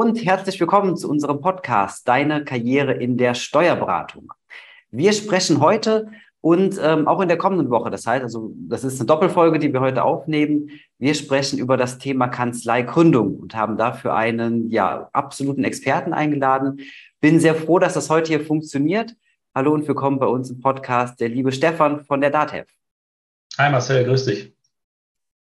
und herzlich willkommen zu unserem Podcast Deine Karriere in der Steuerberatung. Wir sprechen heute und ähm, auch in der kommenden Woche, das heißt, also das ist eine Doppelfolge, die wir heute aufnehmen. Wir sprechen über das Thema Kanzleigründung und haben dafür einen ja absoluten Experten eingeladen. Bin sehr froh, dass das heute hier funktioniert. Hallo und willkommen bei uns im Podcast, der liebe Stefan von der DATEV. Hi Marcel, grüß dich.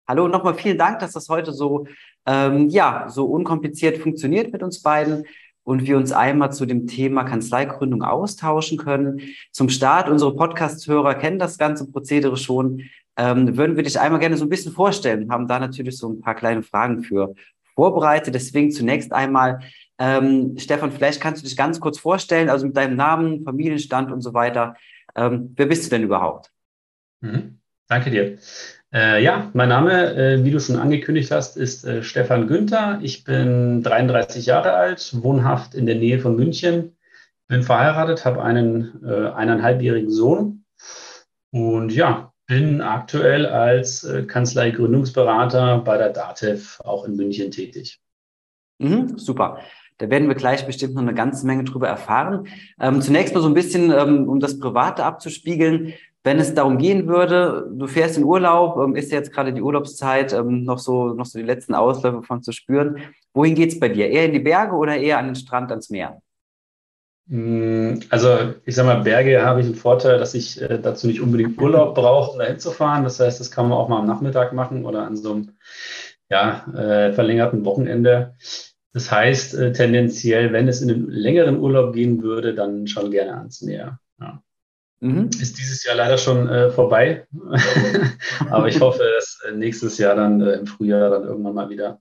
Hallo und nochmal vielen Dank, dass das heute so, ähm, ja, so unkompliziert funktioniert mit uns beiden und wir uns einmal zu dem Thema Kanzleigründung austauschen können. Zum Start, unsere Podcast-Hörer kennen das ganze Prozedere schon. Ähm, würden wir dich einmal gerne so ein bisschen vorstellen, haben da natürlich so ein paar kleine Fragen für vorbereitet. Deswegen zunächst einmal, ähm, Stefan, vielleicht kannst du dich ganz kurz vorstellen, also mit deinem Namen, Familienstand und so weiter. Ähm, wer bist du denn überhaupt? Mhm. Danke dir. Äh, ja, mein Name, äh, wie du schon angekündigt hast, ist äh, Stefan Günther. Ich bin 33 Jahre alt, wohnhaft in der Nähe von München, bin verheiratet, habe einen äh, eineinhalbjährigen Sohn und ja, bin aktuell als äh, Kanzlei-Gründungsberater bei der DATEV auch in München tätig. Mhm, super. Da werden wir gleich bestimmt noch eine ganze Menge drüber erfahren. Ähm, zunächst mal so ein bisschen, ähm, um das Private abzuspiegeln wenn es darum gehen würde, du fährst in Urlaub, ähm, ist jetzt gerade die Urlaubszeit, ähm, noch so, noch so die letzten Ausläufe von zu spüren. Wohin geht's bei dir? Eher in die Berge oder eher an den Strand, ans Meer? Mm, also ich sag mal, Berge habe ich einen Vorteil, dass ich äh, dazu nicht unbedingt Urlaub brauche, um da hinzufahren. Das heißt, das kann man auch mal am Nachmittag machen oder an so einem ja, äh, verlängerten Wochenende. Das heißt, äh, tendenziell, wenn es in einen längeren Urlaub gehen würde, dann schon gerne ans Meer. Ja. Mhm. Ist dieses Jahr leider schon äh, vorbei. Aber ich hoffe, dass äh, nächstes Jahr dann äh, im Frühjahr dann irgendwann mal wieder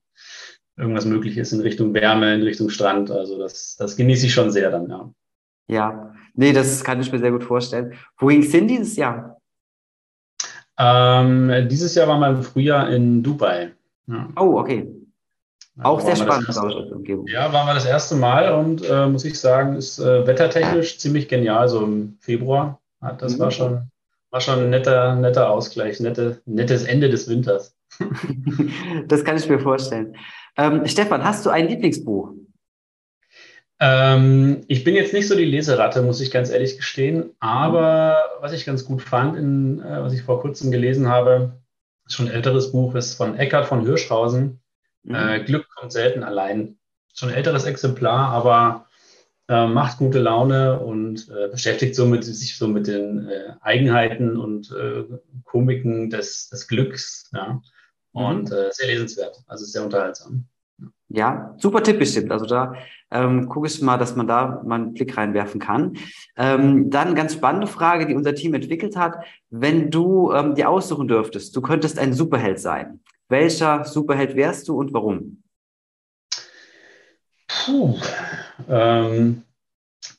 irgendwas möglich ist in Richtung Wärme, in Richtung Strand. Also das, das genieße ich schon sehr dann, ja. Ja, nee, das kann ich mir sehr gut vorstellen. Wohin ging es hin dieses Jahr? Ähm, dieses Jahr waren wir im Frühjahr in Dubai. Ja. Oh, okay. Auch sehr spannend. Erste, ja, waren wir das erste Mal und äh, muss ich sagen, ist äh, wettertechnisch ziemlich genial, so im Februar. Das war schon, war schon ein netter, netter Ausgleich, nette, nettes Ende des Winters. das kann ich mir vorstellen. Ähm, Stefan, hast du ein Lieblingsbuch? Ähm, ich bin jetzt nicht so die Leseratte, muss ich ganz ehrlich gestehen. Aber was ich ganz gut fand, in, äh, was ich vor kurzem gelesen habe, ist schon ein älteres Buch, ist von Eckhard von Hirschhausen. Mhm. Äh, Glück kommt selten allein. Schon ein älteres Exemplar, aber äh, macht gute Laune und äh, beschäftigt somit, sich so mit den äh, Eigenheiten und äh, Komiken des, des Glücks. Ja? Und mhm. Äh, sehr lesenswert, also sehr unterhaltsam. Ja, super Tipp bestimmt. Also da ähm, gucke ich mal, dass man da mal einen Blick reinwerfen kann. Ähm, dann ganz spannende Frage, die unser Team entwickelt hat. Wenn du ähm, dir aussuchen dürftest, du könntest ein Superheld sein. Welcher Superheld wärst du und warum? Puh, ähm,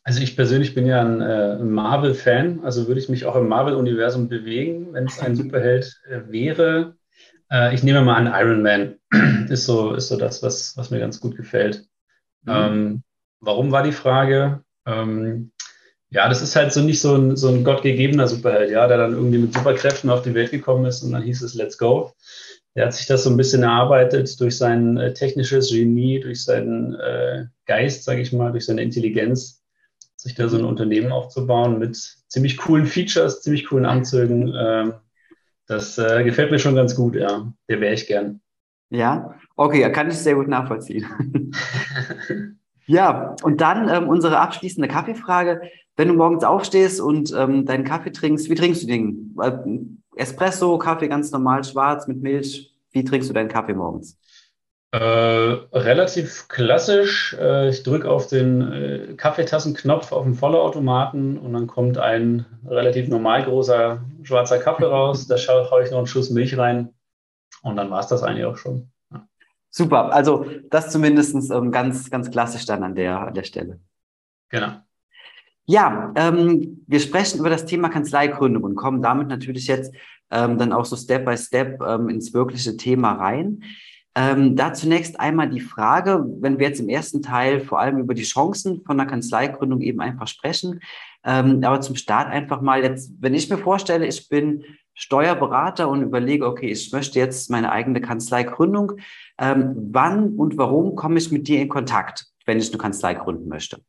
also ich persönlich bin ja ein äh, Marvel-Fan, also würde ich mich auch im Marvel-Universum bewegen, wenn es ein Superheld äh, wäre. Äh, ich nehme mal an, Iron Man ist so, ist so das, was, was mir ganz gut gefällt. Mhm. Ähm, warum war die Frage? Ähm, ja, das ist halt so nicht so ein, so ein gottgegebener Superheld, ja, der dann irgendwie mit Superkräften auf die Welt gekommen ist und dann hieß es Let's go. Er hat sich das so ein bisschen erarbeitet durch sein äh, technisches Genie, durch seinen äh, Geist, sage ich mal, durch seine Intelligenz, sich da so ein Unternehmen aufzubauen mit ziemlich coolen Features, ziemlich coolen Anzügen. Ähm, das äh, gefällt mir schon ganz gut, ja. Der wäre ich gern. Ja, okay, kann ich sehr gut nachvollziehen. ja, und dann ähm, unsere abschließende Kaffeefrage. Wenn du morgens aufstehst und ähm, deinen Kaffee trinkst, wie trinkst du den? Espresso, Kaffee ganz normal, schwarz mit Milch. Wie trinkst du deinen Kaffee morgens? Äh, relativ klassisch. Äh, ich drücke auf den äh, Kaffeetassenknopf auf dem Vollautomaten und dann kommt ein relativ normal großer schwarzer Kaffee raus. Da haue ich noch einen Schuss Milch rein und dann war es das eigentlich auch schon. Ja. Super, also das zumindest ähm, ganz, ganz klassisch dann an der, an der Stelle. Genau. Ja, ähm, wir sprechen über das Thema Kanzleigründung und kommen damit natürlich jetzt ähm, dann auch so Step by Step ähm, ins wirkliche Thema rein. Ähm, da zunächst einmal die Frage, wenn wir jetzt im ersten Teil vor allem über die Chancen von einer Kanzleigründung eben einfach sprechen, ähm, aber zum Start einfach mal jetzt, wenn ich mir vorstelle, ich bin Steuerberater und überlege, okay, ich möchte jetzt meine eigene Kanzleigründung, ähm, wann und warum komme ich mit dir in Kontakt, wenn ich eine Kanzlei gründen möchte?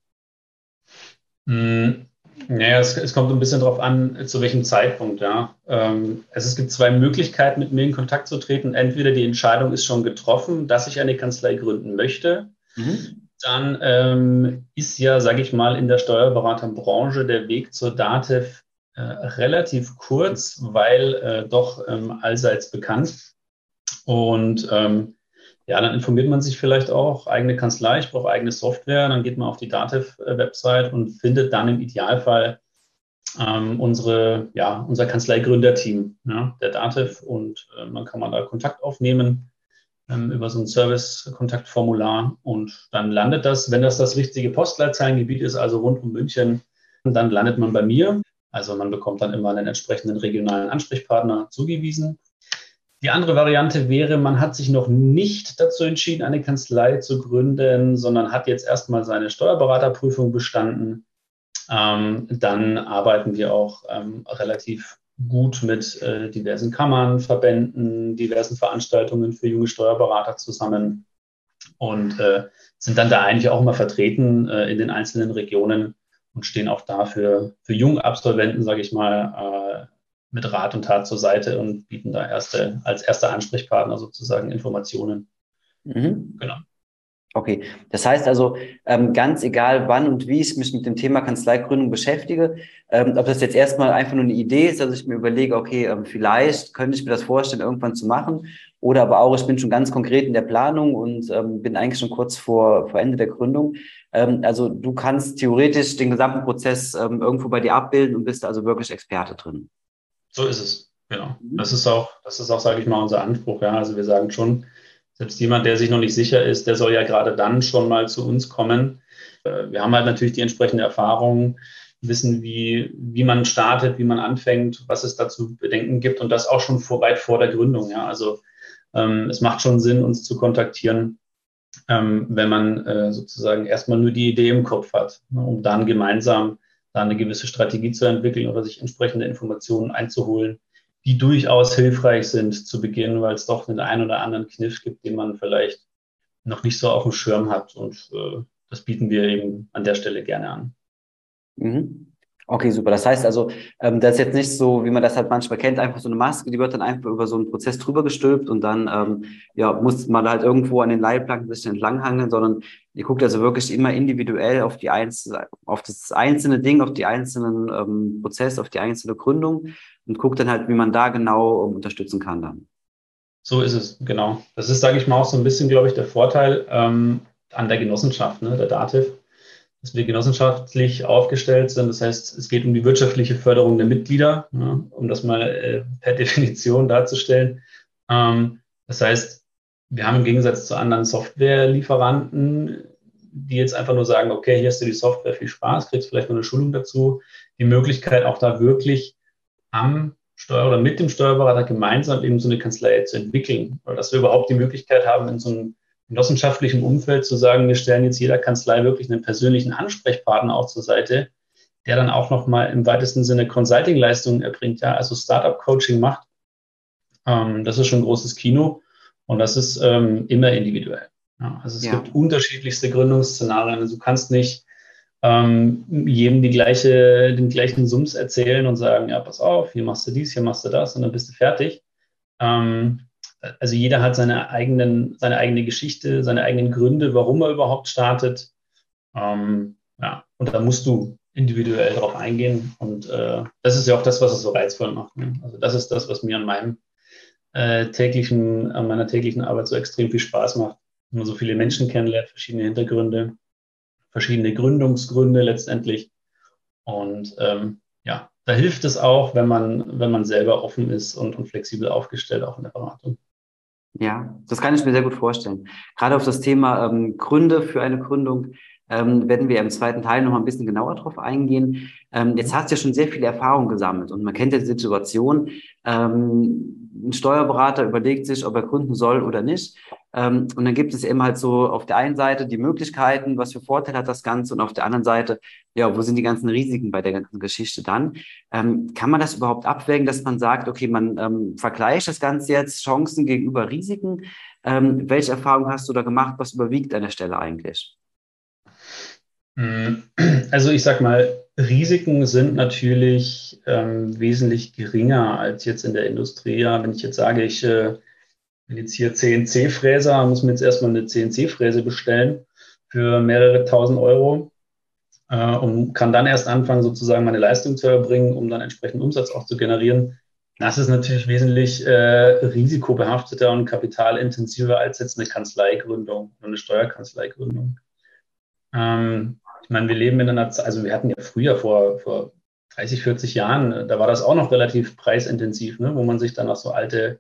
Hm, naja, es, es, kommt ein bisschen darauf an, zu welchem Zeitpunkt. Ja. Ähm, also es gibt zwei Möglichkeiten, mit mir in Kontakt zu treten. Entweder die Entscheidung ist schon getroffen, dass ich eine Kanzlei gründen möchte. Mhm. Dann ähm, ist ja, sage ich mal, in der Steuerberaterbranche der Weg zur DATEV äh, relativ kurz, weil äh, doch ähm, allseits bekannt. Und ähm, ja, dann informiert man sich vielleicht auch, eigene Kanzlei, ich brauche eigene Software, dann geht man auf die Datev-Website und findet dann im Idealfall ähm, unsere, ja, unser Kanzleigründerteam, ja, der Datev. Und äh, man kann man da Kontakt aufnehmen ähm, über so ein Service-Kontaktformular. Und dann landet das, wenn das das richtige Postleitzahlengebiet ist, also rund um München, dann landet man bei mir. Also man bekommt dann immer einen entsprechenden regionalen Ansprechpartner zugewiesen die andere Variante wäre, man hat sich noch nicht dazu entschieden, eine Kanzlei zu gründen, sondern hat jetzt erstmal seine Steuerberaterprüfung bestanden. Ähm, dann arbeiten wir auch ähm, relativ gut mit äh, diversen Kammern, Verbänden, diversen Veranstaltungen für junge Steuerberater zusammen und äh, sind dann da eigentlich auch immer vertreten äh, in den einzelnen Regionen und stehen auch da für, für junge Absolventen, sage ich mal, äh, mit Rat und Tat zur Seite und bieten da erste, als erster Ansprechpartner sozusagen Informationen. Mhm. Genau. Okay, das heißt also, ähm, ganz egal, wann und wie ich mich mit dem Thema Kanzleigründung beschäftige, ähm, ob das jetzt erstmal einfach nur eine Idee ist, dass ich mir überlege, okay, ähm, vielleicht könnte ich mir das vorstellen, irgendwann zu machen, oder aber auch, ich bin schon ganz konkret in der Planung und ähm, bin eigentlich schon kurz vor, vor Ende der Gründung. Ähm, also du kannst theoretisch den gesamten Prozess ähm, irgendwo bei dir abbilden und bist also wirklich Experte drin. So ist es, genau. Mhm. Das ist auch, das ist auch, sage ich mal, unser Anspruch. Ja. Also wir sagen schon, selbst jemand, der sich noch nicht sicher ist, der soll ja gerade dann schon mal zu uns kommen. Äh, wir haben halt natürlich die entsprechende Erfahrung, wissen, wie, wie man startet, wie man anfängt, was es dazu Bedenken gibt und das auch schon vor, weit vor der Gründung. Ja. Also ähm, es macht schon Sinn, uns zu kontaktieren, ähm, wenn man äh, sozusagen erstmal nur die Idee im Kopf hat, ne, um dann gemeinsam da eine gewisse Strategie zu entwickeln oder sich entsprechende Informationen einzuholen, die durchaus hilfreich sind zu Beginn, weil es doch den einen oder anderen Kniff gibt, den man vielleicht noch nicht so auf dem Schirm hat. Und äh, das bieten wir eben an der Stelle gerne an. Mhm. Okay, super. Das heißt also, ähm, das ist jetzt nicht so, wie man das halt manchmal kennt, einfach so eine Maske, die wird dann einfach über so einen Prozess drüber gestülpt und dann ähm, ja, muss man halt irgendwo an den Leitplanken sich entlanghangeln, sondern ihr guckt also wirklich immer individuell auf die einzelne, auf das einzelne Ding, auf die einzelnen ähm, Prozess, auf die einzelne Gründung und guckt dann halt, wie man da genau ähm, unterstützen kann dann. So ist es, genau. Das ist, sage ich mal, auch so ein bisschen, glaube ich, der Vorteil ähm, an der Genossenschaft, ne, der Dativ dass wir genossenschaftlich aufgestellt sind. Das heißt, es geht um die wirtschaftliche Förderung der Mitglieder, ja, um das mal äh, per Definition darzustellen. Ähm, das heißt, wir haben im Gegensatz zu anderen Softwarelieferanten, die jetzt einfach nur sagen, okay, hier hast du die Software, viel Spaß, kriegst vielleicht noch eine Schulung dazu, die Möglichkeit auch da wirklich am Steuer oder mit dem Steuerberater gemeinsam eben so eine Kanzlei zu entwickeln, oder dass wir überhaupt die Möglichkeit haben, in so einem genossenschaftlichen Umfeld zu sagen, wir stellen jetzt jeder Kanzlei wirklich einen persönlichen Ansprechpartner auch zur Seite, der dann auch nochmal im weitesten Sinne Consulting-Leistungen erbringt, ja, also Startup-Coaching macht. Ähm, das ist schon ein großes Kino und das ist ähm, immer individuell. Ja, also es ja. gibt unterschiedlichste Gründungsszenarien. Also du kannst nicht ähm, jedem die gleiche, den gleichen Sums erzählen und sagen, ja, pass auf, hier machst du dies, hier machst du das und dann bist du fertig. Ähm, also jeder hat seine eigenen, seine eigene Geschichte, seine eigenen Gründe, warum er überhaupt startet. Ähm, ja, und da musst du individuell darauf eingehen. Und äh, das ist ja auch das, was es so reizvoll macht. Ne? Also das ist das, was mir an meinem äh, täglichen, an meiner täglichen Arbeit so extrem viel Spaß macht. Wenn man so viele Menschen kennenlernt, verschiedene Hintergründe, verschiedene Gründungsgründe letztendlich. Und ähm, ja, da hilft es auch, wenn man, wenn man selber offen ist und, und flexibel aufgestellt, auch in der Beratung. Ja, das kann ich mir sehr gut vorstellen. Gerade auf das Thema ähm, Gründe für eine Gründung Ähm, werden wir im zweiten Teil noch mal ein bisschen genauer drauf eingehen. Ähm, jetzt hast du ja schon sehr viel Erfahrung gesammelt und man kennt ja die Situation. Ähm, ein Steuerberater überlegt sich, ob er gründen soll oder nicht. Ähm, und dann gibt es eben halt so auf der einen Seite die Möglichkeiten, was für Vorteile hat das Ganze und auf der anderen Seite, ja, wo sind die ganzen Risiken bei der ganzen Geschichte dann? Ähm, kann man das überhaupt abwägen, dass man sagt, okay, man ähm, vergleicht das Ganze jetzt Chancen gegenüber Risiken? Ähm, welche Erfahrung hast du da gemacht? Was überwiegt an der Stelle eigentlich? Mm, also ich sag mal, Risiken sind natürlich ähm, wesentlich geringer als jetzt in der Industrie. Ja, wenn ich jetzt sage, ich äh, bin jetzt hier CNC-Fräser, muss mir jetzt erstmal eine CNC-Fräse bestellen für mehrere tausend Euro äh, und kann dann erst anfangen, sozusagen meine Leistung zu erbringen, um dann entsprechend Umsatz auch zu generieren. Das ist natürlich wesentlich äh, risikobehafteter und kapitalintensiver als jetzt eine Kanzleigründung oder eine Steuerkanzleigründung. Ähm, ich meine, wir leben in einer Zeit, also wir hatten ja früher vor, vor 30, 40 Jahren, da war das auch noch relativ preisintensiv, ne, wo man sich dann auch so alte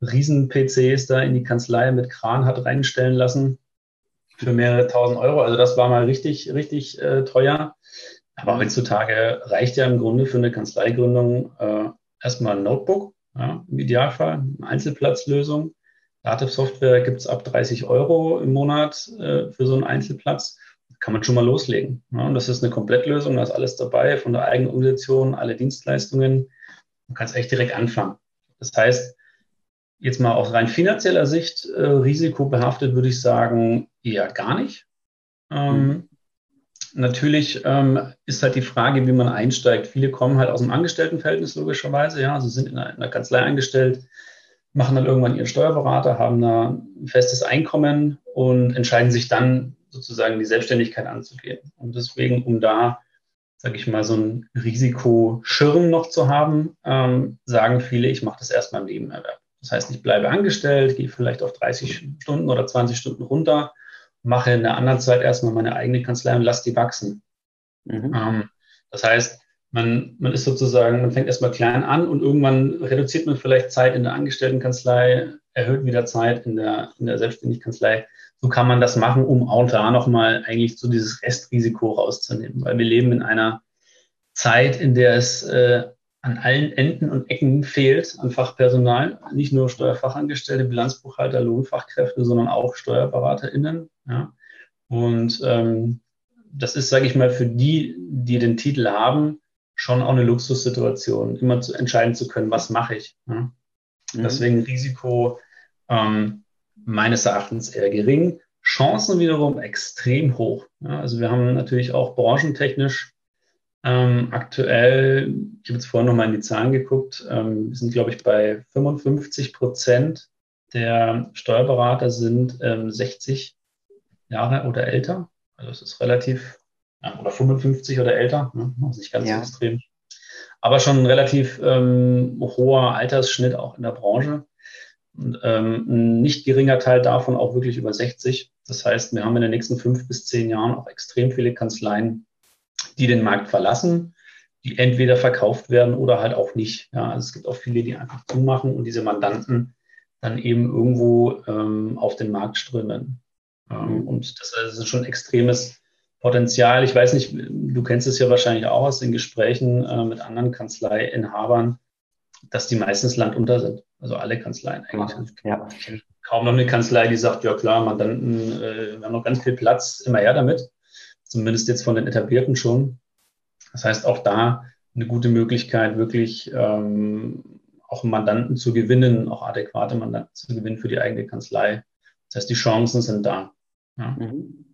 Riesen-PCs da in die Kanzlei mit Kran hat reinstellen lassen für mehrere tausend Euro. Also das war mal richtig, richtig äh, teuer. Aber heutzutage reicht ja im Grunde für eine Kanzleigründung äh, erstmal ein Notebook, ja, im Idealfall, eine Einzelplatzlösung. Dativ-Software gibt es ab 30 Euro im Monat äh, für so einen Einzelplatz kann man schon mal loslegen. Ja, und das ist eine Komplettlösung, da ist alles dabei, von der eigenen Organisation, alle Dienstleistungen. Du kannst echt direkt anfangen. Das heißt, jetzt mal aus rein finanzieller Sicht, äh, risikobehaftet würde ich sagen, eher gar nicht. Ähm, mhm. Natürlich ähm, ist halt die Frage, wie man einsteigt. Viele kommen halt aus dem Angestelltenverhältnis logischerweise, ja, also sind in einer, in einer Kanzlei eingestellt, machen dann irgendwann ihren Steuerberater, haben da ein festes Einkommen und entscheiden sich dann sozusagen die Selbstständigkeit anzugehen. Und deswegen, um da, sage ich mal, so ein Risikoschirm noch zu haben, ähm, sagen viele, ich mache das erstmal im Nebenerwerb. Das heißt, ich bleibe angestellt, gehe vielleicht auf 30 Stunden oder 20 Stunden runter, mache in der anderen Zeit erstmal meine eigene Kanzlei und lasse die wachsen. Mhm. Ähm, das heißt, man, man ist sozusagen, man fängt erstmal klein an und irgendwann reduziert man vielleicht Zeit in der Angestelltenkanzlei, erhöht wieder Zeit in der, in der Selbstständigkanzlei so kann man das machen, um auch da nochmal eigentlich so dieses Restrisiko rauszunehmen. Weil wir leben in einer Zeit, in der es äh, an allen Enden und Ecken fehlt an Fachpersonal. Nicht nur Steuerfachangestellte, Bilanzbuchhalter, Lohnfachkräfte, sondern auch SteuerberaterInnen. Ja. Und ähm, das ist, sage ich mal, für die, die den Titel haben, schon auch eine Luxussituation, immer zu entscheiden zu können, was mache ich. Ja. Mhm. Deswegen Risiko ähm, meines Erachtens eher gering. Chancen wiederum extrem hoch. Ja, also wir haben natürlich auch branchentechnisch ähm, aktuell, ich habe jetzt vorhin nochmal in die Zahlen geguckt, ähm, wir sind, glaube ich, bei 55 Prozent der Steuerberater sind ähm, 60 Jahre oder älter. Also es ist relativ, ja, oder 55 oder älter, ne? das ist nicht ganz ja. so extrem. Aber schon ein relativ ähm, hoher Altersschnitt auch in der Branche. Und, ähm, ein nicht geringer Teil davon auch wirklich über 60. Das heißt, wir haben in den nächsten fünf bis zehn Jahren auch extrem viele Kanzleien, die den Markt verlassen, die entweder verkauft werden oder halt auch nicht. Ja, also es gibt auch viele, die einfach zumachen und diese Mandanten dann eben irgendwo ähm, auf den Markt strömen. Ähm, mhm. und das, das ist schon extremes Potenzial. Ich weiß nicht, du kennst es ja wahrscheinlich auch aus den Gesprächen äh, mit anderen Kanzleiinhabern, dass die meistens landunter sind. Also alle Kanzleien eigentlich. Ja. Kaum noch eine Kanzlei, die sagt, ja klar, Mandanten, äh, wir haben noch ganz viel Platz, immer her damit. Zumindest jetzt von den etablierten schon. Das heißt, auch da eine gute Möglichkeit, wirklich ähm, auch Mandanten zu gewinnen, auch adäquate Mandanten zu gewinnen für die eigene Kanzlei. Das heißt, die Chancen sind da. Ja. Mhm.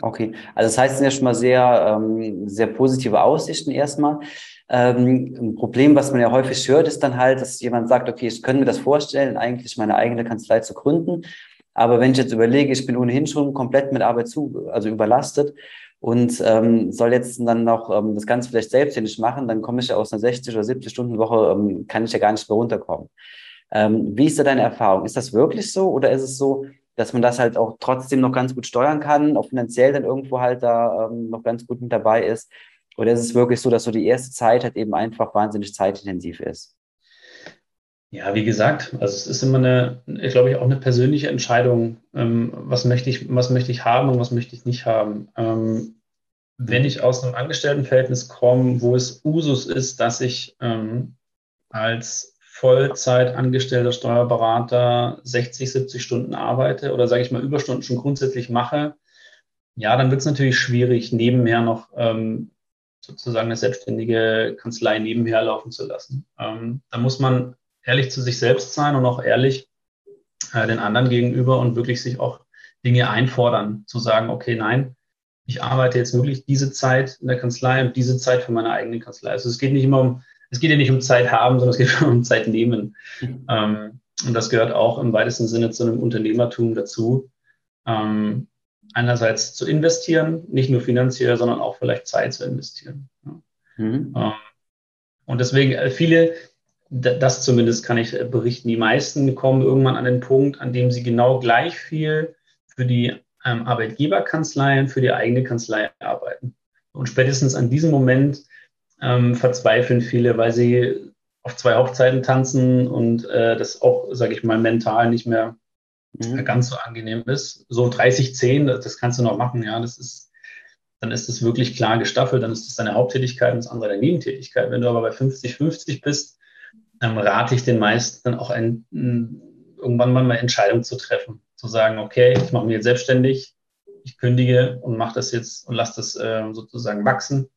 Okay, also das heißt, es sind ja schon mal sehr, ähm, sehr positive Aussichten erstmal. Ähm, ein Problem, was man ja häufig hört, ist dann halt, dass jemand sagt, okay, ich könnte mir das vorstellen, eigentlich meine eigene Kanzlei zu gründen. Aber wenn ich jetzt überlege, ich bin ohnehin schon komplett mit Arbeit zu, also überlastet und ähm, soll jetzt dann noch ähm, das Ganze vielleicht selbstständig machen, dann komme ich ja aus einer 60 oder 70 Stunden Woche, ähm, kann ich ja gar nicht mehr runterkommen. Ähm, wie ist da deine Erfahrung? Ist das wirklich so oder ist es so, dass man das halt auch trotzdem noch ganz gut steuern kann, auch finanziell dann irgendwo halt da ähm, noch ganz gut mit dabei ist? Oder ist es wirklich so, dass so die erste Zeit halt eben einfach wahnsinnig zeitintensiv ist? Ja, wie gesagt, also es ist immer eine, glaube ich, auch eine persönliche Entscheidung, ähm, was möchte ich, was möchte ich haben und was möchte ich nicht haben. Ähm, wenn ich aus einem Angestelltenverhältnis komme, wo es Usus ist, dass ich ähm, als Vollzeit angestellter Steuerberater 60, 70 Stunden arbeite oder sage ich mal Überstunden schon grundsätzlich mache, ja, dann wird es natürlich schwierig, nebenher noch ähm, sozusagen eine selbstständige Kanzlei nebenher laufen zu lassen. Ähm, da muss man ehrlich zu sich selbst sein und auch ehrlich äh, den anderen gegenüber und wirklich sich auch Dinge einfordern, zu sagen, okay, nein, ich arbeite jetzt wirklich diese Zeit in der Kanzlei und diese Zeit für meine eigene Kanzlei. Also es geht nicht immer um, es geht ja nicht um Zeit haben, sondern es geht um Zeit nehmen. Mhm. Ähm, und das gehört auch im weitesten Sinne zu einem Unternehmertum dazu. Ähm, einerseits zu investieren, nicht nur finanziell, sondern auch vielleicht Zeit zu investieren. Ja. Mhm. Ähm, und deswegen äh, viele, das zumindest kann ich äh, berichten, die meisten kommen irgendwann an den Punkt, an dem sie genau gleich viel für die ähm, Arbeitgeberkanzlei und für die eigene Kanzlei arbeiten. Und spätestens an diesem Moment ähm, verzweifeln viele, weil sie auf zwei Hochzeiten tanzen und äh, das auch, sage ich mal, mental nicht mehr mhm. ganz so angenehm ist. So 30, 10, das kannst du noch machen, ja, das ist, dann ist das wirklich klar gestaffelt, dann ist das deine Haupttätigkeit und das andere deine Nebentätigkeit. Wenn du aber bei 50, 50 bist, ähm, rate ich den meisten dann auch ein, irgendwann mal eine Entscheidung zu treffen, zu sagen, okay, ich mache mich jetzt selbstständig, ich kündige und mache das jetzt und lasse das äh, sozusagen wachsen.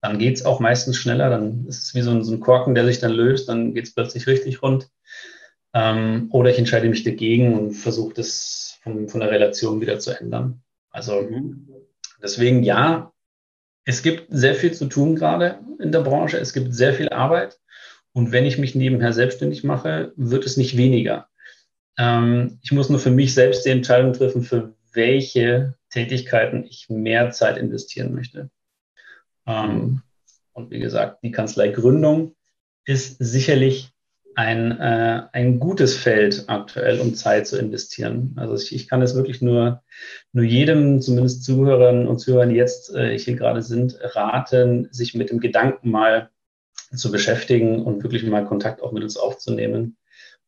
Dann geht es auch meistens schneller, dann ist es wie so ein, so ein Korken, der sich dann löst, dann geht es plötzlich richtig rund. Ähm, oder ich entscheide mich dagegen und versuche das von, von der Relation wieder zu ändern. Also mhm. deswegen ja, es gibt sehr viel zu tun gerade in der Branche. Es gibt sehr viel Arbeit. Und wenn ich mich nebenher selbstständig mache, wird es nicht weniger. Ähm, ich muss nur für mich selbst die Entscheidung treffen, für welche Tätigkeiten ich mehr Zeit investieren möchte. Ähm, und wie gesagt, die Kanzleigründung ist sicherlich ein, äh, ein gutes Feld aktuell, um Zeit zu investieren. Also ich, ich kann es wirklich nur, nur jedem, zumindest Zuhörern und Zuhörern, die jetzt äh, hier gerade sind, raten, sich mit dem Gedanken mal zu beschäftigen und wirklich mal Kontakt auch mit uns aufzunehmen,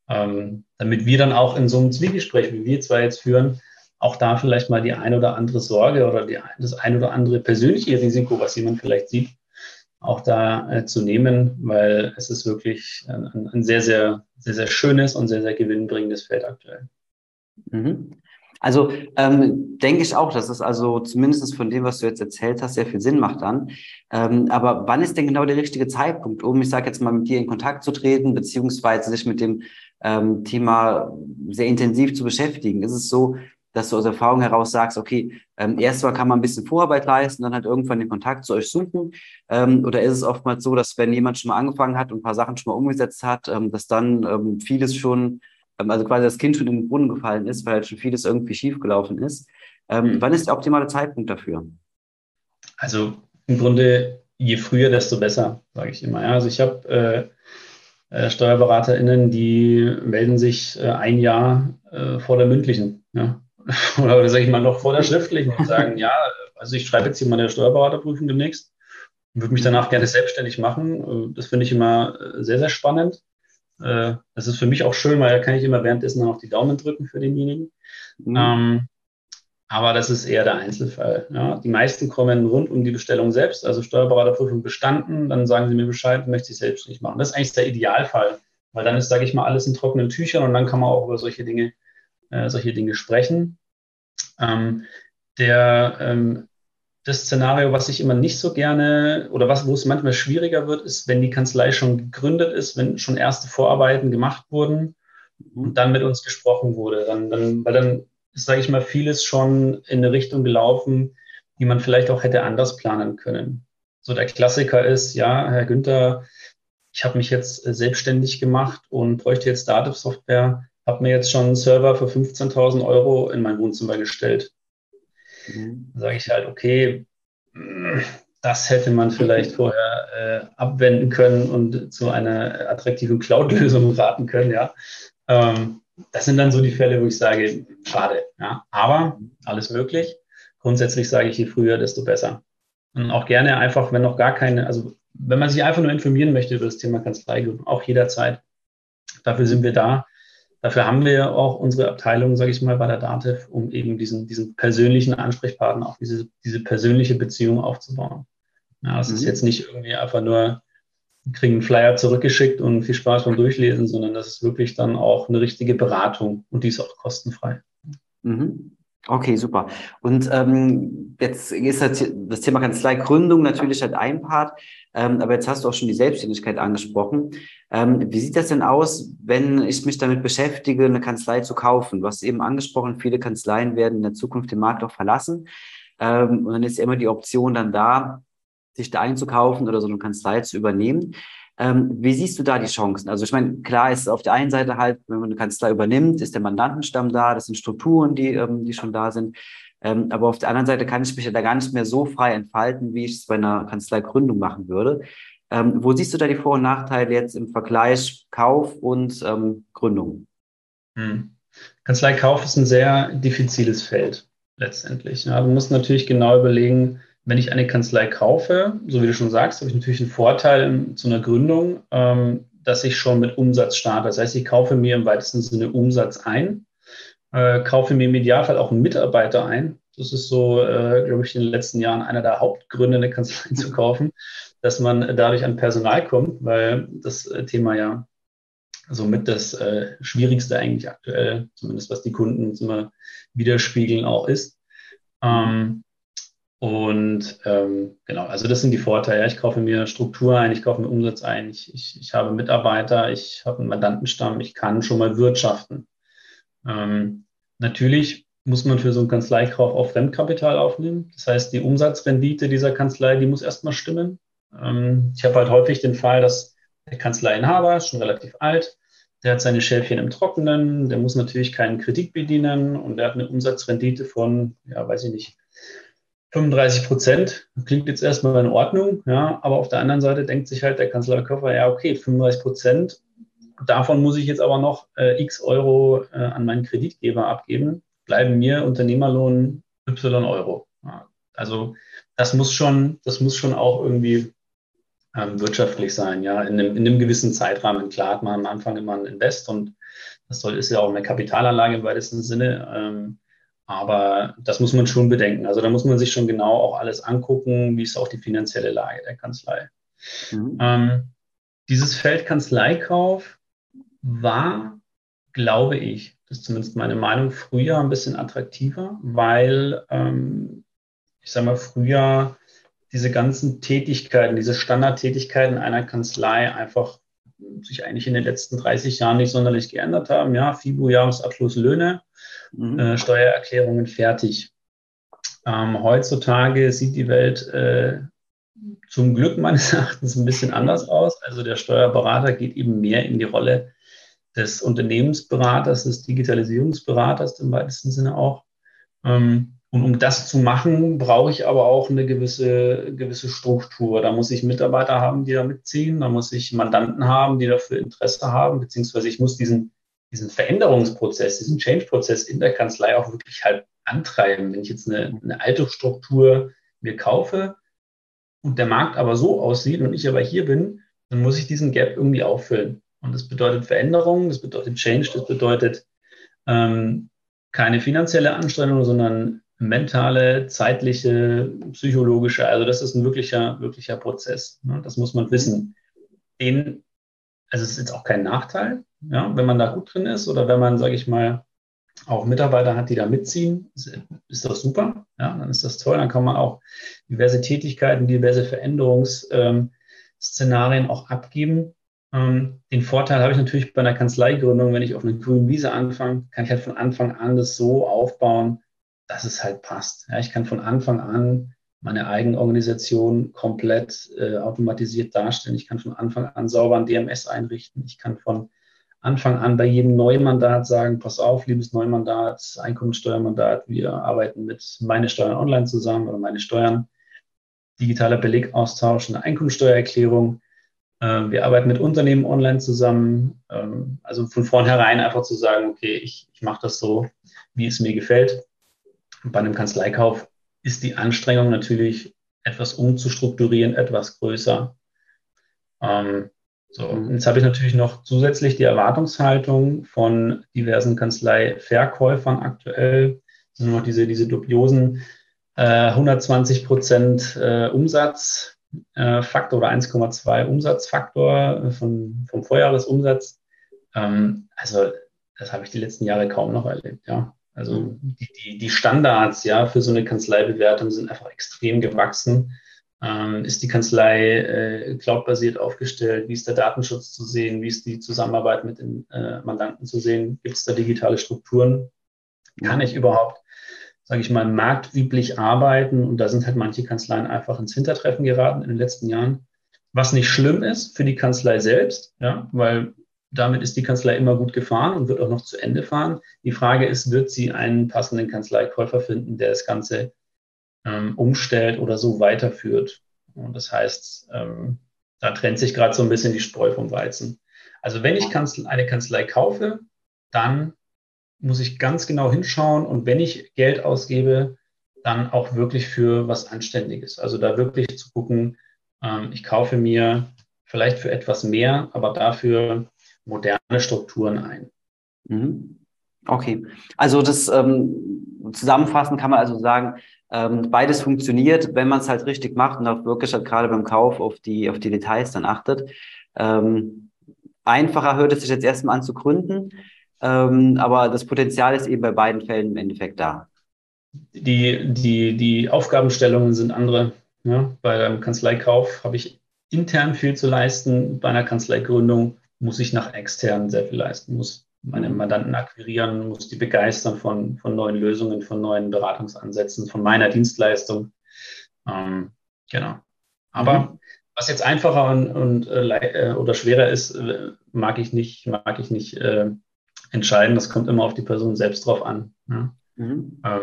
ähm, damit wir dann auch in so einem Zwiegespräch, wie wir zwar jetzt führen, auch da vielleicht mal die ein oder andere Sorge oder die, das ein oder andere persönliche Risiko, was jemand vielleicht sieht, auch da äh, zu nehmen, weil es ist wirklich ein, ein, sehr, sehr, sehr, sehr schönes und sehr, sehr gewinnbringendes Feld aktuell. Mhm. Also ähm, denke ich auch, dass es also zumindest von dem, was du jetzt erzählt hast, sehr viel Sinn macht dann. Ähm, aber wann ist denn genau der richtige Zeitpunkt, um, ich sage jetzt mal, mit dir in Kontakt zu treten, beziehungsweise sich mit dem ähm, Thema sehr intensiv zu beschäftigen? Ist es so, dass du aus Erfahrung heraus sagst, okay, ähm, erstmal kann man ein bisschen Vorarbeit leisten, dann halt irgendwann den Kontakt zu euch suchen? Ähm, oder ist es oftmals so, dass wenn jemand schon mal angefangen hat und ein paar Sachen schon mal umgesetzt hat, ähm, dass dann ähm, vieles schon, ähm, also quasi das Kind schon in den Brunnen gefallen ist, weil halt schon vieles irgendwie schiefgelaufen ist? Ähm, mhm. Wann ist der optimale Zeitpunkt dafür? Also im Grunde, je früher, desto besser, sage ich immer. Ja, also ich habe äh, äh, SteuerberaterInnen, die melden sich äh, ein Jahr äh, vor der mündlichen. Ja? oder, sage ich mal noch vor der schriftlichen und sagen, ja, also ich schreibe jetzt hier meine Steuerberaterprüfung demnächst und würde mich danach gerne selbstständig machen. Das finde ich immer äh, sehr, sehr spannend. Äh, das ist für mich auch schön, weil da kann ich immer währenddessen dann auch die Daumen drücken für denjenigen. Mhm. Ähm, aber das ist eher der Einzelfall. Ja. Die meisten kommen rund um die Bestellung selbst, also Steuerberaterprüfung bestanden, dann sagen sie mir Bescheid, möchte ich selbstständig machen. Das ist eigentlich der Idealfall, weil dann ist, sage ich mal, alles in trockenen Tüchern und dann kann man auch über solche Dinge äh, solche Dinge sprechen. Ähm, der, ähm, das Szenario, was ich immer nicht so gerne oder was, wo es manchmal schwieriger wird, ist, wenn die Kanzlei schon gegründet ist, wenn schon erste Vorarbeiten gemacht wurden und dann mit uns gesprochen wurde. Dann, dann, weil dann ist, sage ich mal, vieles schon in eine Richtung gelaufen, die man vielleicht auch hätte anders planen können. So der Klassiker ist, ja, Herr Günther, ich habe mich jetzt selbstständig gemacht und bräuchte jetzt Dativ-Software habe mir jetzt schon einen Server für 15.000 Euro in mein Wohnzimmer gestellt. Mhm. Sage ich halt, okay, das hätte man vielleicht vorher äh, abwenden können und zu einer attraktiven Cloud-Lösung raten können, ja. Ähm, das sind dann so die Fälle, wo ich sage, schade, ja. Aber alles möglich. Grundsätzlich sage ich, je früher, desto besser. Und auch gerne einfach, wenn noch gar keine, also wenn man sich einfach nur informieren möchte über das Thema Kanzlei, auch jederzeit Dafür sind wir da. Dafür haben wir auch unsere Abteilung, sage ich mal, bei der DATEV, um eben diesen, diesen persönlichen Ansprechpartner, auch diese, diese persönliche Beziehung aufzubauen. Ja, es mhm. ist jetzt nicht irgendwie einfach nur, kriegen einen Flyer zurückgeschickt und viel Spaß beim Durchlesen, sondern das ist wirklich dann auch eine richtige Beratung und die ist auch kostenfrei. Mhm. Okay, super. Und ähm, jetzt ist halt das Thema Kanzleigründung natürlich halt ein Part, ähm, aber jetzt hast du auch schon die Selbstständigkeit angesprochen. Ähm, wie sieht das denn aus, wenn ich mich damit beschäftige, eine Kanzlei zu kaufen? Du hast eben angesprochen, viele Kanzleien werden in der Zukunft den Markt auch verlassen. Ähm, und dann ist immer die Option dann da, sich da einzukaufen oder so eine Kanzlei zu übernehmen. Ähm, wie siehst du da die Chancen? Also ich meine, klar ist auf der einen Seite halt, wenn man eine Kanzlei übernimmt, ist der Mandantenstamm da, das sind Strukturen, die, ähm, die schon da sind. Ähm, aber auf der anderen Seite kann ich mich ja da gar nicht mehr so frei entfalten, wie ich es bei einer Kanzleigründung machen würde. Ähm, wo siehst du da die Vor- und Nachteile jetzt im Vergleich Kauf und ähm, Gründung? Hm. Kanzleikauf ist ein sehr diffiziles Feld letztendlich. Ja, du musst natürlich genau überlegen, wenn ich eine Kanzlei kaufe, so wie du schon sagst, habe ich natürlich einen Vorteil zu einer Gründung, ähm, dass ich schon mit Umsatz starte. Das heißt, ich kaufe mir im weitesten Sinne Umsatz ein, äh, kaufe mir im Idealfall auch einen Mitarbeiter ein. Das ist so, äh, glaube ich, in den letzten Jahren einer der Hauptgründe, eine Kanzlei zu kaufen, dass man dadurch an Personal kommt, weil das äh, Thema ja somit das äh, Schwierigste eigentlich aktuell, zumindest was die Kunden immer widerspiegeln, auch ist. Ähm, und ähm, genau, also das sind die Vorteile. Ich kaufe mir Struktur ein, ich kaufe mir Umsatz ein, ich, ich, ich habe Mitarbeiter, ich habe einen Mandantenstamm, ich kann schon mal wirtschaften. Ähm, natürlich muss man für so einen Kanzleikauf auch Fremdkapital aufnehmen. Das heißt, die Umsatzrendite dieser Kanzlei, die muss erstmal stimmen. Ähm, ich habe halt häufig den Fall, dass der Kanzleiinhaber ist schon relativ alt, der hat seine Schäfchen im Trockenen, der muss natürlich keinen Kredit bedienen und der hat eine Umsatzrendite von, ja, weiß ich nicht, 35 Prozent klingt jetzt erstmal in Ordnung, ja, aber auf der anderen Seite denkt sich halt der Kanzleikoffer, ja, okay, 35 Prozent, davon muss ich jetzt aber noch äh, x Euro äh, an meinen Kreditgeber abgeben, bleiben mir Unternehmerlohn y Euro. Ja, also das muss schon, das muss schon auch irgendwie ähm, wirtschaftlich sein, ja, in einem, in einem gewissen Zeitrahmen. Klar hat man am Anfang immer ein Invest und das soll, ist ja auch eine Kapitalanlage im weitesten Sinne. Ähm, aber das muss man schon bedenken. Also da muss man sich schon genau auch alles angucken, wie ist auch die finanzielle Lage der Kanzlei. Mhm. Ähm, dieses Feld Kanzleikauf war, glaube ich, das ist zumindest meine Meinung, früher ein bisschen attraktiver, weil, ähm, ich sage mal, früher diese ganzen Tätigkeiten, diese Standardtätigkeiten einer Kanzlei einfach sich eigentlich in den letzten 30 Jahren nicht sonderlich geändert haben. Ja, FIBO, Jahresabschluss, Löhne mhm. äh, Steuererklärungen fertig. Ähm, heutzutage sieht die Welt äh, zum Glück meines Erachtens ein bisschen anders aus. Also der Steuerberater geht eben mehr in die Rolle des Unternehmensberaters, des Digitalisierungsberaters im weitesten Sinne auch. Ähm, und um das zu machen, brauche ich aber auch eine gewisse, gewisse Struktur. Da muss ich Mitarbeiter haben, die da mitziehen. Da muss ich Mandanten haben, die dafür Interesse haben, beziehungsweise ich muss diesen diesen Veränderungsprozess, diesen Change-Prozess in der Kanzlei auch wirklich halt antreiben. Wenn ich jetzt eine, eine alte Struktur mir kaufe und der Markt aber so aussieht und ich aber hier bin, dann muss ich diesen Gap irgendwie auffüllen. Und das bedeutet Veränderung, das bedeutet Change, das bedeutet ähm, keine finanzielle Anstrengung, sondern mentale, zeitliche, psychologische. Also das ist ein wirklicher, wirklicher Prozess. Ne? Das muss man wissen. Den, also es ist jetzt auch kein Nachteil, ja, wenn man da gut drin ist oder wenn man, sage ich mal, auch Mitarbeiter hat, die da mitziehen, ist, das super. Ja, dann ist das toll. Dann kann man auch diverse Tätigkeiten, diverse Veränderungsszenarien auch abgeben. Ähm, den Vorteil habe ich natürlich bei einer Kanzleigründung, wenn ich auf einer grünen Wiese anfange, kann ich halt von Anfang an das so aufbauen, dass es halt passt. Ja, ich kann von Anfang an meine Eigenorganisation komplett äh, automatisiert darstellen. Ich kann von Anfang an sauber ein DMS einrichten. Ich kann von Anfang an bei jedem Neumandat sagen, pass auf, liebes Neumandat, Einkommensteuermandat, wir arbeiten mit meine Steuern online zusammen oder meine Steuern, digitaler Belegaustausch, eine Einkommensteuererklärung. Ähm, wir arbeiten mit Unternehmen online zusammen. Ähm, also von vornherein einfach zu sagen, okay, ich, ich mache das so, wie es mir gefällt. Bei einem Kanzleikauf ist die Anstrengung natürlich, etwas umzustrukturieren, etwas größer. Ähm, So, mhm. jetzt habe ich natürlich noch zusätzlich die Erwartungshaltung von diversen Kanzlei-Verkäufern aktuell. Das sind noch diese, diese dubiosen äh, 120 Prozent äh, Umsatzfaktor oder 1,2 Umsatzfaktor von, vom Vorjahresumsatz. Ähm, also das habe ich die letzten Jahre kaum noch erlebt, ja. Also mhm. die, die, die Standards ja für so eine Kanzleibewertung sind einfach extrem gewachsen. Ähm, ist die Kanzlei äh, cloudbasiert aufgestellt? Wie ist der Datenschutz zu sehen? Wie ist die Zusammenarbeit mit den äh, Mandanten zu sehen? Gibt es da digitale Strukturen? Kann ich überhaupt, sage ich mal, marktüblich arbeiten? Und da sind halt manche Kanzleien einfach ins Hintertreffen geraten in den letzten Jahren. Was nicht schlimm ist für die Kanzlei selbst, ja, weil damit ist die Kanzlei immer gut gefahren und wird auch noch zu Ende fahren. Die Frage ist, wird sie einen passenden Kanzleikäufer finden, der das Ganze ähm, umstellt oder so weiterführt. Und das heißt, ähm, da trennt sich gerade so ein bisschen die Spreu vom Weizen. Also wenn ich Kanzle eine Kanzlei kaufe, dann muss ich ganz genau hinschauen und wenn ich Geld ausgebe, dann auch wirklich für was Anständiges. Also da wirklich zu gucken, ähm, ich kaufe mir vielleicht für etwas mehr, aber dafür moderne Strukturen ein. Mhm. Okay, also das ähm, zusammenfassend kann man also sagen, ähm, beides funktioniert, wenn man es halt richtig macht und auch wirklich halt gerade beim Kauf auf die, auf die Details dann achtet. Ähm, einfacher hört es sich jetzt erstmal an zu gründen, ähm, aber das Potenzial ist eben bei beiden Fällen im Endeffekt da. Die, die, die Aufgabenstellungen sind andere. Ja? Bei einem Kanzleikauf habe ich intern viel zu leisten, bei einer Kanzleigründung muss ich nach extern sehr viel leisten, muss meine mhm. Mandanten akquirieren, muss die begeistern von, von neuen Lösungen, von neuen Beratungsansätzen, von meiner Dienstleistung. Ähm, genau. Aber mhm. was jetzt einfacher und, und äh, äh, oder schwerer ist, äh, mag ich nicht, mag ich nicht äh, entscheiden. Das kommt immer auf die Person selbst drauf an. Ja? Mhm. Ähm,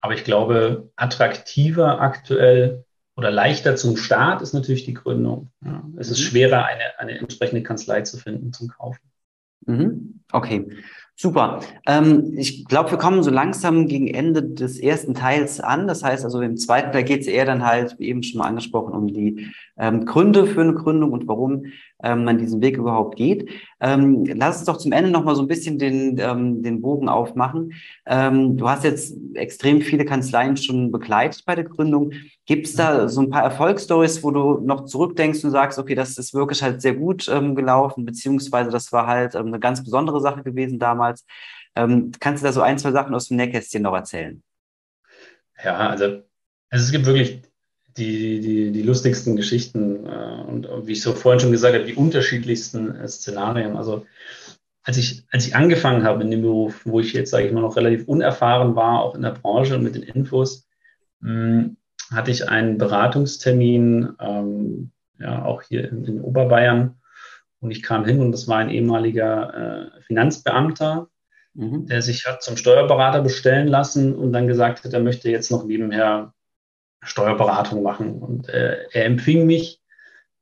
aber ich glaube, attraktiver aktuell oder leichter zum Start ist natürlich die Gründung. Ja? Es ist mhm. schwerer, eine, eine entsprechende Kanzlei zu finden zum Kaufen. Mhm. Okay, super. Ähm, ich glaube, wir kommen so langsam gegen Ende des ersten Teils an. Das heißt also, im zweiten Teil geht es eher dann halt, wie eben schon mal angesprochen, um die ähm, Gründe für eine Gründung und warum ähm, man diesen Weg überhaupt geht. Ähm, lass uns doch zum Ende noch mal so ein bisschen den, ähm, den Bogen aufmachen. Ähm, du hast jetzt extrem viele Kanzleien schon begleitet bei der Gründung. Gibt es da so ein paar Erfolgsstories, wo du noch zurückdenkst und sagst, okay, das ist wirklich halt sehr gut ähm, gelaufen, beziehungsweise das war halt ähm, eine ganz besondere Sache gewesen damals. Kannst du da so ein, zwei Sachen aus dem Nähkästchen noch erzählen? Ja, also, also es gibt wirklich die, die, die lustigsten Geschichten äh, und wie ich so vorhin schon gesagt habe, die unterschiedlichsten äh, Szenarien. Also als ich, als ich angefangen habe in dem Beruf, wo ich jetzt, sage ich mal, noch relativ unerfahren war, auch in der Branche und mit den Infos, mh, hatte ich einen Beratungstermin, ähm, ja, auch hier in, in, Oberbayern. Und ich kam hin und das war ein ehemaliger äh, Finanzbeamter, mhm. der sich hat zum Steuerberater bestellen lassen und dann gesagt hat, er möchte jetzt noch nebenher Steuerberatung machen. Und äh, er empfing mich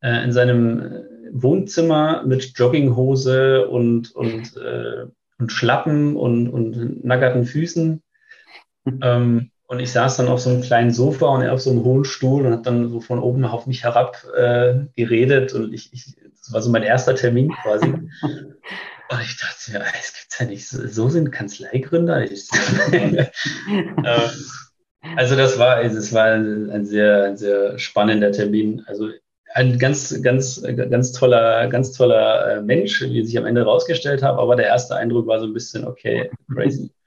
äh, in seinem Wohnzimmer mit Jogginghose und, und, äh, und Schlappen und, und nackerten Füßen. Ähm, und ich saß dann auf so einem kleinen Sofa und er auf so einem hohen Stuhl und hat dann so von oben auf mich herab äh, geredet. Und ich, ich, das war so mein erster Termin quasi. Und ich dachte, ja, es gibt ja nicht, so, so sind Kanzleigründer. Ich, ähm, also das war, das war ein sehr, ein sehr spannender Termin. Also ein ganz, ganz, ganz toller, ganz toller äh, Mensch, wie sich am Ende herausgestellt habe. Aber der erste Eindruck war so ein bisschen, okay, crazy.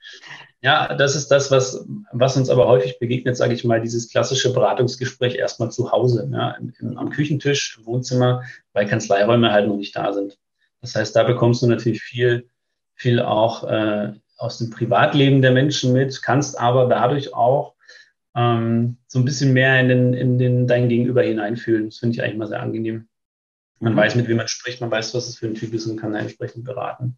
Ja, das ist das, was, was uns aber häufig begegnet, sage ich mal, dieses klassische Beratungsgespräch erstmal zu Hause, ja, im, im, am Küchentisch, im Wohnzimmer, weil Kanzleiräume halt noch nicht da sind. Das heißt, da bekommst du natürlich viel, viel auch äh, aus dem Privatleben der Menschen mit, kannst aber dadurch auch ähm, so ein bisschen mehr in, den, in den, dein Gegenüber hineinfühlen. Das finde ich eigentlich mal sehr angenehm. Man mhm. weiß, mit wem man spricht, man weiß, was es für ein Typ ist und kann da entsprechend beraten.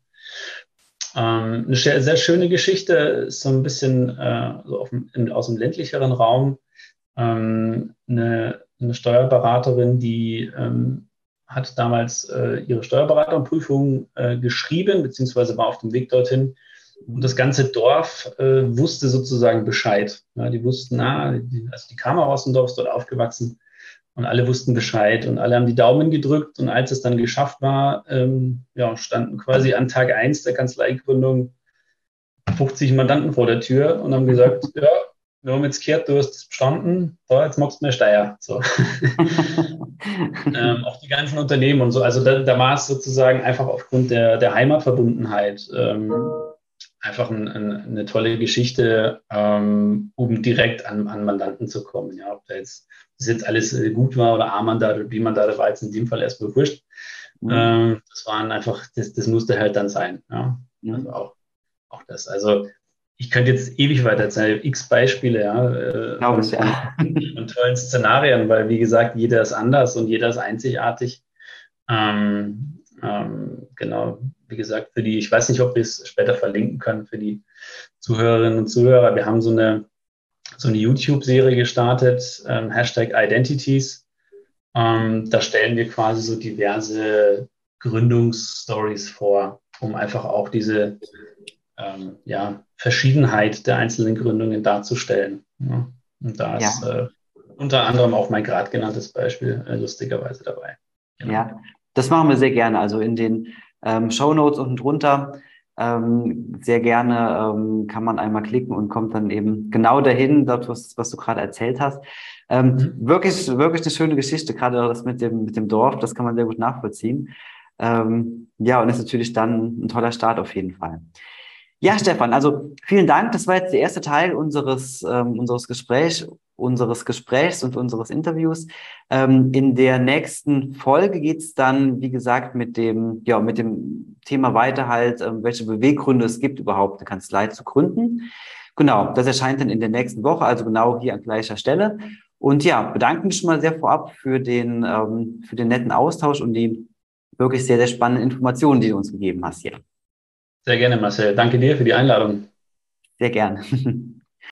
Ähm, eine sehr, sehr, schöne Geschichte ist so ein bisschen äh, so dem, in, aus dem ländlicheren Raum. Ähm, eine, eine, Steuerberaterin, die ähm, hat damals äh, ihre Steuerberaterprüfung äh, geschrieben, beziehungsweise war auf dem Weg dorthin und das ganze Dorf äh, wusste sozusagen Bescheid. Ja, die wussten, na, die, also die kam auch aus dem Dorf, ist dort aufgewachsen. und alle wussten Bescheid und alle haben die Daumen gedrückt. Und als es dann geschafft war, ähm, ja, standen quasi an Tag 1 der Kanzleigründung 50 Mandanten vor der Tür und haben gesagt, ja, wir haben jetzt gehört, du hast es bestanden, da, jetzt machst du mehr Steuer. So. ähm, auch die ganzen Unternehmen und so. Also da, da war es sozusagen einfach aufgrund der, der Heimatverbundenheit ähm, einfach ein, ein, eine tolle Geschichte, ähm, um direkt an, an Mandanten zu kommen. Ja, ob da jetzt, das jetzt alles äh, gut war oder A-Mandat oder B-Mandat war jetzt in dem Fall erstmal wurscht. Mhm. Ähm, das waren einfach, das, das musste halt dann sein. Ja. Mhm. Also auch, auch das. Also ich könnte jetzt ewig weiter erzählen, x Beispiele, ja, äh, von, ja. von tollen Szenarien, weil wie gesagt, jeder ist anders und jeder ist einzigartig. Ähm, ähm, genau, wie gesagt, für die, ich weiß nicht, ob wir es später verlinken können für die Zuhörerinnen und Zuhörer. Wir haben so eine, so eine YouTube-Serie gestartet, ähm, Hashtag Identities. Ähm, da stellen wir quasi so diverse Gründungsstories vor, um einfach auch diese ähm, ja, Verschiedenheit der einzelnen Gründungen darzustellen. Ja. Und da ist ja. äh, unter anderem auch mein gerade genanntes Beispiel äh, lustigerweise dabei. Genau. Ja, das machen wir sehr gerne. Also in den ähm, Show Notes unten drunter ähm, sehr gerne ähm, kann man einmal klicken und kommt dann eben genau dahin, dort, was, was du gerade erzählt hast. Ähm, mhm. Wirklich, wirklich eine schöne Geschichte, gerade das mit dem, mit dem Dorf, das kann man sehr gut nachvollziehen. Ähm, ja, und ist natürlich dann ein toller Start auf jeden Fall. Ja, Stefan, also vielen Dank. Das war jetzt der erste Teil unseres, ähm, unseres Gesprächs, unseres Gesprächs und unseres Interviews. Ähm, in der nächsten Folge geht's dann, wie gesagt, mit dem, ja, mit dem Thema weiter halt, ähm, welche Beweggründe es gibt, überhaupt eine Kanzlei zu gründen. Genau, das erscheint dann in der nächsten Woche, also genau hier an gleicher Stelle. Und ja, bedanke mich schon mal sehr vorab für den, ähm, für den netten Austausch und die wirklich sehr, sehr spannenden Informationen, die du uns gegeben hast hier. Sehr gerne, Marcel. Danke dir für die Einladung. Sehr gerne.